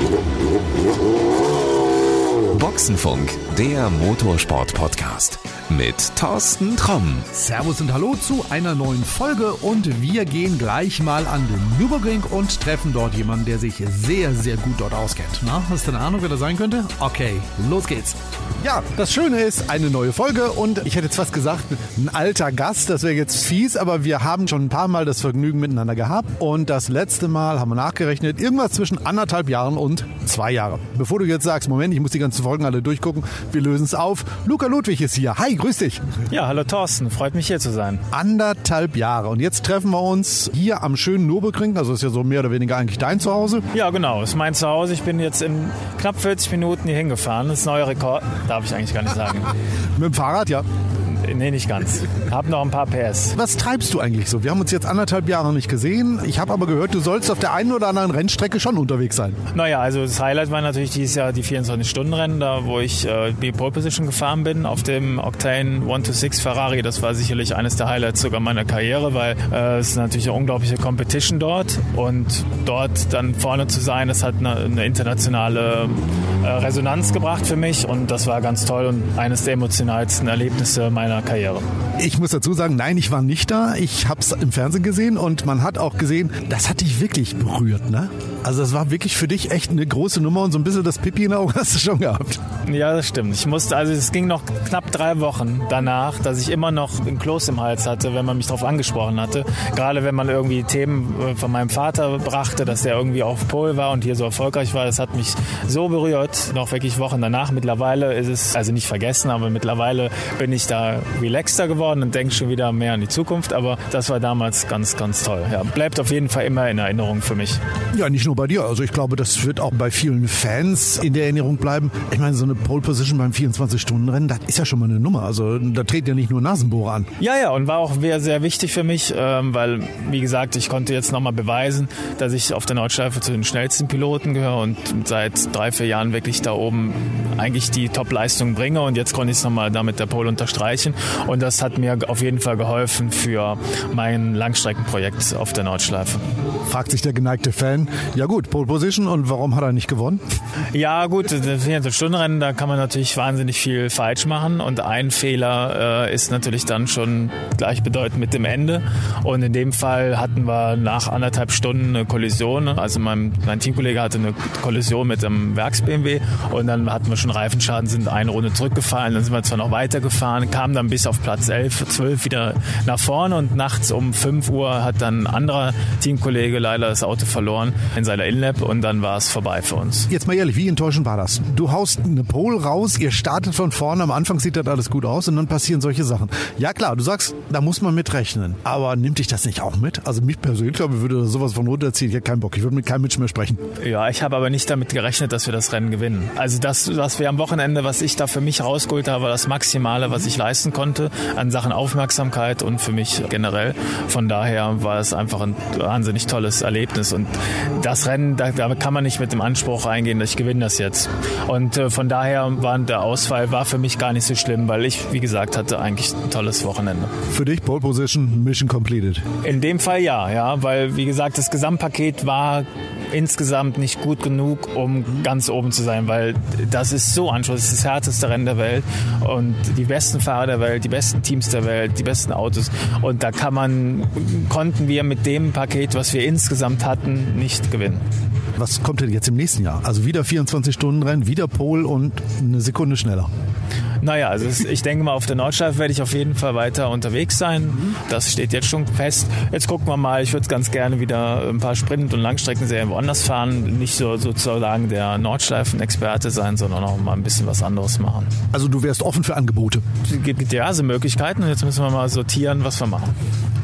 Thank you. Boxenfunk, der Motorsport-Podcast mit Thorsten Tromm. Servus und Hallo zu einer neuen Folge und wir gehen gleich mal an den Nürburgring und treffen dort jemanden, der sich sehr, sehr gut dort auskennt. Na, hast du eine Ahnung, wer das sein könnte? Okay, los geht's. Ja, das Schöne ist, eine neue Folge und ich hätte jetzt fast gesagt, ein alter Gast, das wäre jetzt fies, aber wir haben schon ein paar Mal das Vergnügen miteinander gehabt und das letzte Mal haben wir nachgerechnet, irgendwas zwischen anderthalb Jahren und zwei Jahren. Bevor du jetzt sagst, Moment, ich muss die ganzen Folgen alle durchgucken, wir lösen es auf. Luca Ludwig ist hier. Hi, grüß dich. Ja, hallo Thorsten, freut mich hier zu sein. Anderthalb Jahre und jetzt treffen wir uns hier am schönen Nürburgring, also ist ja so mehr oder weniger eigentlich dein Zuhause. Ja, genau, ist mein Zuhause. Ich bin jetzt in knapp 40 Minuten hier hingefahren. Das ist ein neuer Rekord, darf ich eigentlich gar nicht sagen. Mit dem Fahrrad, ja. Nee, nicht ganz. Hab noch ein paar PS. Was treibst du eigentlich so? Wir haben uns jetzt anderthalb Jahre nicht gesehen. Ich habe aber gehört, du sollst auf der einen oder anderen Rennstrecke schon unterwegs sein. Naja, also das Highlight war natürlich dieses Jahr die 24-Stunden-Rennen, da wo ich äh, die Pole Position gefahren bin auf dem Octane 126 Ferrari. Das war sicherlich eines der Highlights sogar meiner Karriere, weil äh, es ist natürlich eine unglaubliche Competition dort und dort dann vorne zu sein, das hat eine, eine internationale äh, Resonanz gebracht für mich und das war ganz toll und eines der emotionalsten Erlebnisse meiner Karriere. Ich muss dazu sagen, nein, ich war nicht da. Ich habe es im Fernsehen gesehen und man hat auch gesehen, das hat dich wirklich berührt, ne? Also das war wirklich für dich echt eine große Nummer und so ein bisschen das Pipi in der Augen hast du schon gehabt. Ja, das stimmt. Ich musste, also es ging noch knapp drei Wochen danach, dass ich immer noch ein Kloß im Hals hatte, wenn man mich darauf angesprochen hatte. Gerade wenn man irgendwie Themen äh, von meinem Vater brachte, dass der irgendwie auf Pol war und hier so erfolgreich war. Das hat mich so berührt, noch wirklich Wochen danach. Mittlerweile ist es, also nicht vergessen, aber mittlerweile bin ich da relaxter geworden und denke schon wieder mehr an die Zukunft. Aber das war damals ganz, ganz toll. Ja, bleibt auf jeden Fall immer in Erinnerung für mich. Ja, nicht nur bei dir. Also ich glaube, das wird auch bei vielen Fans in der Erinnerung bleiben. Ich meine, so eine Pole Position beim 24-Stunden-Rennen, das ist ja schon mal eine Nummer. Also da treten ja nicht nur Nasenbohrer an. Ja, ja, und war auch sehr, sehr wichtig für mich, ähm, weil, wie gesagt, ich konnte jetzt nochmal beweisen, dass ich auf der Nordschleife zu den schnellsten Piloten gehöre und seit drei, vier Jahren wirklich da oben eigentlich die Top-Leistung bringe. Und jetzt konnte ich es nochmal damit der Pole unterstreichen. Und das hat mir auf jeden Fall geholfen für mein Langstreckenprojekt auf der Nordschleife. Fragt sich der geneigte Fan, ja gut, Pole Position und warum hat er nicht gewonnen? Ja gut, das 24-Stunden-Rennen, da kann man natürlich wahnsinnig viel falsch machen. Und ein Fehler äh, ist natürlich dann schon gleichbedeutend mit dem Ende. Und in dem Fall hatten wir nach anderthalb Stunden eine Kollision, also mein, mein Teamkollege hatte eine Kollision mit einem Werks-BMW und dann hatten wir schon Reifenschaden, sind eine Runde zurückgefallen, dann sind wir zwar noch weitergefahren, kamen dann bis auf Platz 11, 12 wieder nach vorne und nachts um 5 Uhr hat dann ein anderer Teamkollege leider das Auto verloren in seiner Inlap und dann war es vorbei für uns. Jetzt mal ehrlich, wie enttäuschend war das? Du haust eine Pole raus, ihr startet von vorne, am Anfang sieht das alles gut aus und dann passieren solche Sachen. Ja klar, du sagst, da muss man mit rechnen. Aber nimmt dich das nicht auch mit? Also mich persönlich, glaube ich, würde sowas von runterziehen. Ich hätte keinen Bock. Ich würde mit keinem Mensch mehr sprechen. Ja, ich habe aber nicht damit gerechnet, dass wir das Rennen gewinnen. Also das, was wir am Wochenende, was ich da für mich rausgeholt habe, war das Maximale, was ich leisten konnte an Sachen Aufmerksamkeit und für mich generell. Von daher war es einfach ein wahnsinnig tolles Erlebnis und das Rennen, da, da kann man nicht mit dem Anspruch reingehen, dass ich gewinne das jetzt. Und äh, von daher war der Ausfall war für mich gar nicht so schlimm, weil ich, wie gesagt, hatte eigentlich ein tolles Wochenende. Für dich Pole Position, Mission completed. In dem Fall ja, ja, weil wie gesagt, das Gesamtpaket war insgesamt nicht gut genug, um ganz oben zu sein, weil das ist so anspruchsvoll, das ist das härteste Rennen der Welt und die besten Fahrer der Welt, die besten Teams der Welt, die besten Autos und da kann man, konnten wir mit dem Paket, was wir insgesamt hatten, nicht gewinnen. Was kommt denn jetzt im nächsten Jahr? Also wieder 24 Stunden Rennen, wieder Pole und eine Sekunde schneller. Naja, also ich denke mal, auf der Nordschleife werde ich auf jeden Fall weiter unterwegs sein. Das steht jetzt schon fest. Jetzt gucken wir mal, ich würde ganz gerne wieder ein paar Sprint- und Langstreckenserien woanders fahren. Nicht so sozusagen der Nordschleifen-Experte sein, sondern auch mal ein bisschen was anderes machen. Also du wärst offen für Angebote? Es gibt diverse Möglichkeiten und jetzt müssen wir mal sortieren, was wir machen.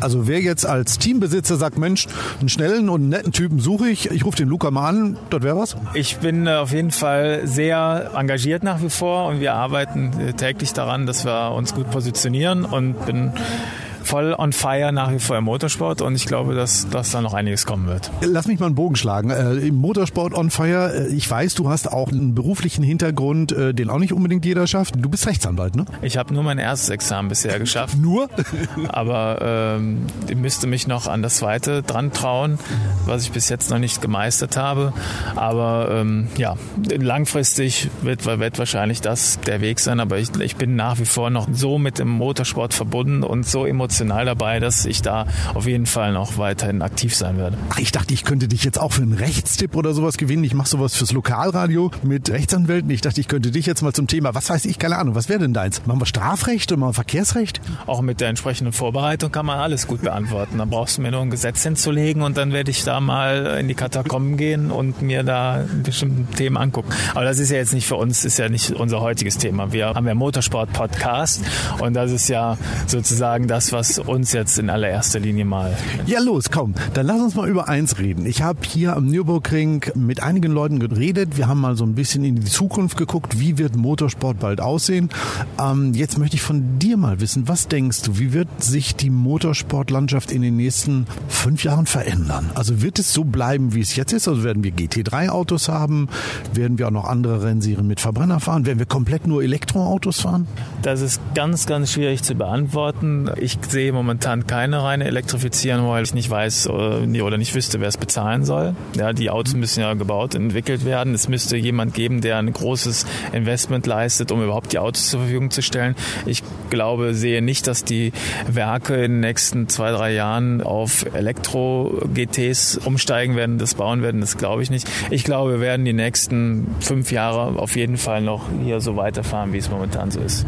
Also wer jetzt als Teambesitzer sagt, Mensch, einen schnellen und netten Typen suche ich, ich rufe den Luca mal an, das wäre was? Ich bin auf jeden Fall sehr engagiert nach wie vor und wir arbeiten täglich daran, dass wir uns gut positionieren und bin voll on fire nach wie vor im Motorsport und ich glaube, dass, dass da noch einiges kommen wird. Lass mich mal einen Bogen schlagen. Äh, Im Motorsport on fire, äh, ich weiß, du hast auch einen beruflichen Hintergrund, äh, den auch nicht unbedingt jeder schafft. Du bist Rechtsanwalt, ne? Ich habe nur mein erstes Examen bisher geschafft. Nur? Aber ähm, ich müsste mich noch an das zweite dran trauen, was ich bis jetzt noch nicht gemeistert habe. Aber ähm, ja, langfristig wird, wird wahrscheinlich das der Weg sein. Aber ich, ich bin nach wie vor noch so mit dem Motorsport verbunden und so emotional dabei, dass ich da auf jeden Fall noch weiterhin aktiv sein werde. Ach, ich dachte, ich könnte dich jetzt auch für einen Rechtstipp oder sowas gewinnen. Ich mache sowas fürs Lokalradio mit Rechtsanwälten. Ich dachte, ich könnte dich jetzt mal zum Thema, was weiß ich, keine Ahnung, was wäre denn deins? Machen wir Strafrecht oder mal Verkehrsrecht? Auch mit der entsprechenden Vorbereitung kann man alles gut beantworten. Dann brauchst du mir nur ein Gesetz hinzulegen und dann werde ich da mal in die Katakomben gehen und mir da bestimmte Themen angucken. Aber das ist ja jetzt nicht für uns, ist ja nicht unser heutiges Thema. Wir haben ja Motorsport-Podcast und das ist ja sozusagen das, was uns jetzt in allererster Linie mal. Ja, los, komm, dann lass uns mal über eins reden. Ich habe hier am Nürburgring mit einigen Leuten geredet. Wir haben mal so ein bisschen in die Zukunft geguckt. Wie wird Motorsport bald aussehen? Ähm, jetzt möchte ich von dir mal wissen, was denkst du, wie wird sich die Motorsportlandschaft in den nächsten fünf Jahren verändern? Also wird es so bleiben, wie es jetzt ist? Also werden wir GT3-Autos haben? Werden wir auch noch andere Rennserien mit Verbrenner fahren? Werden wir komplett nur Elektroautos fahren? Das ist ganz, ganz schwierig zu beantworten. Ich sehe momentan keine reine Elektrifizierung, weil ich nicht weiß äh, oder nicht wüsste, wer es bezahlen soll. Ja, die Autos müssen ja gebaut, entwickelt werden. Es müsste jemand geben, der ein großes Investment leistet, um überhaupt die Autos zur Verfügung zu stellen. Ich glaube, sehe nicht, dass die Werke in den nächsten zwei, drei Jahren auf Elektro-GTs umsteigen werden, das bauen werden. Das glaube ich nicht. Ich glaube, wir werden die nächsten fünf Jahre auf jeden Fall noch hier so weiterfahren, wie es momentan so ist.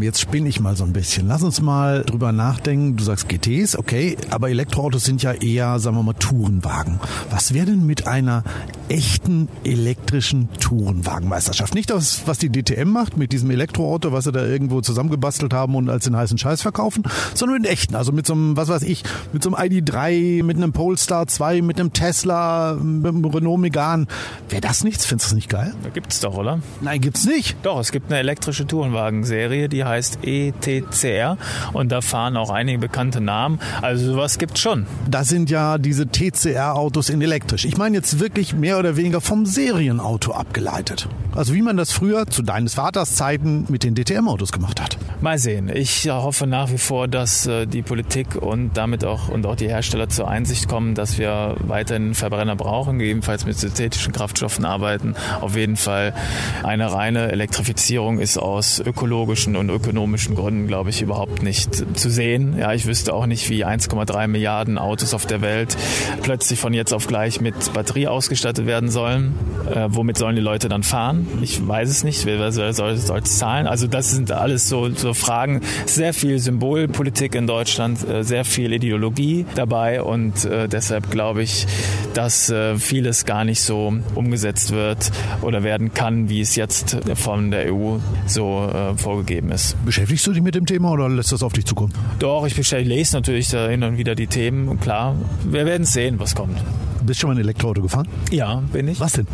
Jetzt spinne ich mal so ein bisschen. Lass uns mal drüber nachdenken. Du sagst GTs, okay, aber Elektroautos sind ja eher, sagen wir mal, Tourenwagen. Was wäre denn mit einer echten elektrischen Tourenwagenmeisterschaft? Nicht das, was die DTM macht mit diesem Elektroauto, was sie da irgendwo zusammengebastelt haben und als den heißen Scheiß verkaufen, sondern mit echten. Also mit so einem, was weiß ich, mit so einem ID3, mit einem Polestar 2, mit einem Tesla, mit einem Renault Megane. Wäre das nichts? Findest du das nicht geil? Da gibt's doch, oder? Nein, gibt's nicht. Doch, es gibt eine elektrische Tourenwagenserie, die heißt ETCR und da fahren auch einige bekannte Namen. Also sowas gibt's schon. Das sind ja diese TCR-Autos in elektrisch. Ich meine jetzt wirklich mehr oder weniger vom Serienauto abgeleitet. Also wie man das früher zu deines Vaters Zeiten mit den DTM-Autos gemacht hat. Mal sehen. Ich hoffe nach wie vor, dass äh, die Politik und damit auch und auch die Hersteller zur Einsicht kommen, dass wir weiterhin Verbrenner brauchen, gegebenenfalls mit synthetischen Kraftstoffen arbeiten. Auf jeden Fall eine reine Elektrifizierung ist aus ökologischen und ökonomischen Gründen, glaube ich, überhaupt nicht zu sehen. Ja, ich wüsste auch nicht, wie 1,3 Milliarden Autos auf der Welt plötzlich von jetzt auf gleich mit Batterie ausgestattet werden sollen. Äh, womit sollen die Leute dann fahren? Ich weiß es nicht. Wer soll, soll, soll es zahlen? Also das sind alles so, so Fragen. Sehr viel Symbolpolitik in Deutschland, äh, sehr viel Ideologie dabei und äh, deshalb glaube ich, dass äh, vieles gar nicht so umgesetzt wird oder werden kann, wie es jetzt von der EU so äh, vorgegeben ist. Beschäftigst du dich mit dem Thema oder lässt das auf dich zukommen? Doch, ich lese natürlich da hin und wieder die Themen klar, wir werden sehen, was kommt. Bist du schon mal ein Elektroauto gefahren? Ja, bin ich. Was denn?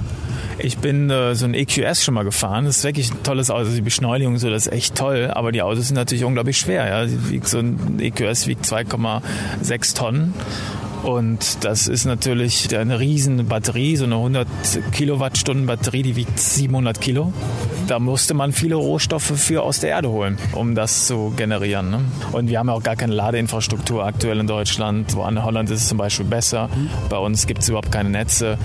Ich bin äh, so ein EQS schon mal gefahren. Das ist wirklich ein tolles Auto. Also die Beschleunigung so, das ist echt toll. Aber die Autos sind natürlich unglaublich schwer. Ja, wiegt so ein EQS wiegt 2,6 Tonnen. Und das ist natürlich eine riesen Batterie, so eine 100 Kilowattstunden Batterie, die wiegt 700 Kilo. Da musste man viele Rohstoffe für aus der Erde holen, um das zu generieren. Ne? Und wir haben ja auch gar keine Ladeinfrastruktur aktuell in Deutschland. Wo in Holland ist es zum Beispiel besser. Bei uns gibt es überhaupt keine Netze.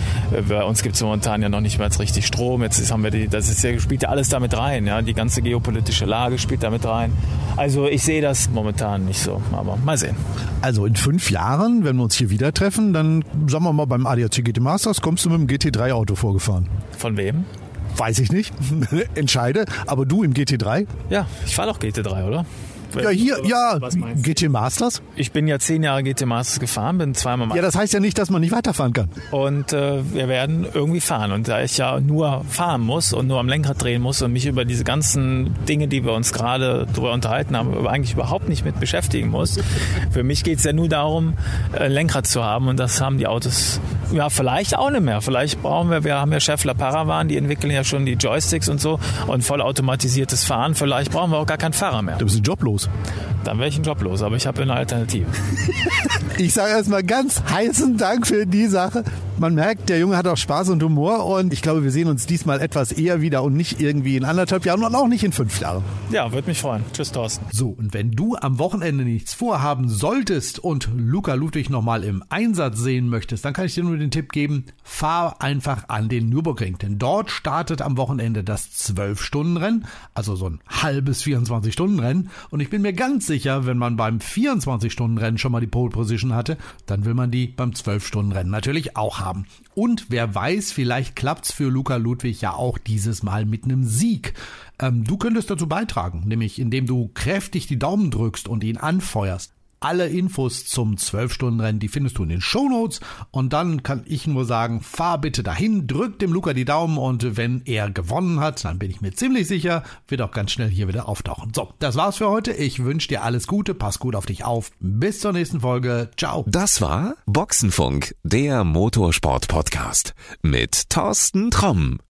Bei uns gibt es momentan ja noch nicht mal richtig Strom. Jetzt haben wir die, das ist ja, spielt ja alles damit rein. Ja? Die ganze geopolitische Lage spielt damit rein. Also ich sehe das momentan nicht so, aber mal sehen. Also in fünf Jahren, wenn wir uns hier wieder treffen, dann sagen wir mal beim ADAC GT Masters, kommst du mit dem GT3-Auto vorgefahren. Von wem? Weiß ich nicht. Entscheide. Aber du im GT3? Ja, ich fahre doch GT3, oder? Ja, hier, ja, GT Masters. Ich bin ja zehn Jahre GT Masters gefahren, bin zweimal mal. Ja, das heißt ja nicht, dass man nicht weiterfahren kann. Und äh, wir werden irgendwie fahren. Und da ich ja nur fahren muss und nur am Lenkrad drehen muss und mich über diese ganzen Dinge, die wir uns gerade darüber unterhalten haben, eigentlich überhaupt nicht mit beschäftigen muss. Für mich geht es ja nur darum, ein Lenkrad zu haben und das haben die Autos Ja, vielleicht auch nicht mehr. Vielleicht brauchen wir, wir haben ja Scheffler Paravan, die entwickeln ja schon die Joysticks und so und vollautomatisiertes Fahren. Vielleicht brauchen wir auch gar keinen Fahrer mehr. Du bist joblos. Dann wäre ich ein Job los, aber ich habe eine Alternative. ich sage erstmal ganz heißen Dank für die Sache. Man merkt, der Junge hat auch Spaß und Humor und ich glaube, wir sehen uns diesmal etwas eher wieder und nicht irgendwie in anderthalb Jahren und auch nicht in fünf Jahren. Ja, würde mich freuen. Tschüss, Thorsten. So, und wenn du am Wochenende nichts vorhaben solltest und Luca Ludwig nochmal im Einsatz sehen möchtest, dann kann ich dir nur den Tipp geben, fahr einfach an den Nürburgring, denn dort startet am Wochenende das 12-Stunden-Rennen, also so ein halbes 24-Stunden-Rennen und ich bin mir ganz sicher, wenn man beim 24-Stunden-Rennen schon mal die Pole Position hatte, dann will man die beim 12-Stunden-Rennen natürlich auch haben haben. Und wer weiß, vielleicht klappt's für Luca Ludwig ja auch dieses Mal mit einem Sieg. Ähm, du könntest dazu beitragen, nämlich indem du kräftig die Daumen drückst und ihn anfeuerst. Alle Infos zum 12-Stunden-Rennen, die findest du in den Shownotes. Und dann kann ich nur sagen, fahr bitte dahin, drück dem Luca die Daumen und wenn er gewonnen hat, dann bin ich mir ziemlich sicher, wird auch ganz schnell hier wieder auftauchen. So, das war's für heute. Ich wünsche dir alles Gute, pass gut auf dich auf. Bis zur nächsten Folge. Ciao. Das war Boxenfunk, der Motorsport-Podcast mit Thorsten Tromm.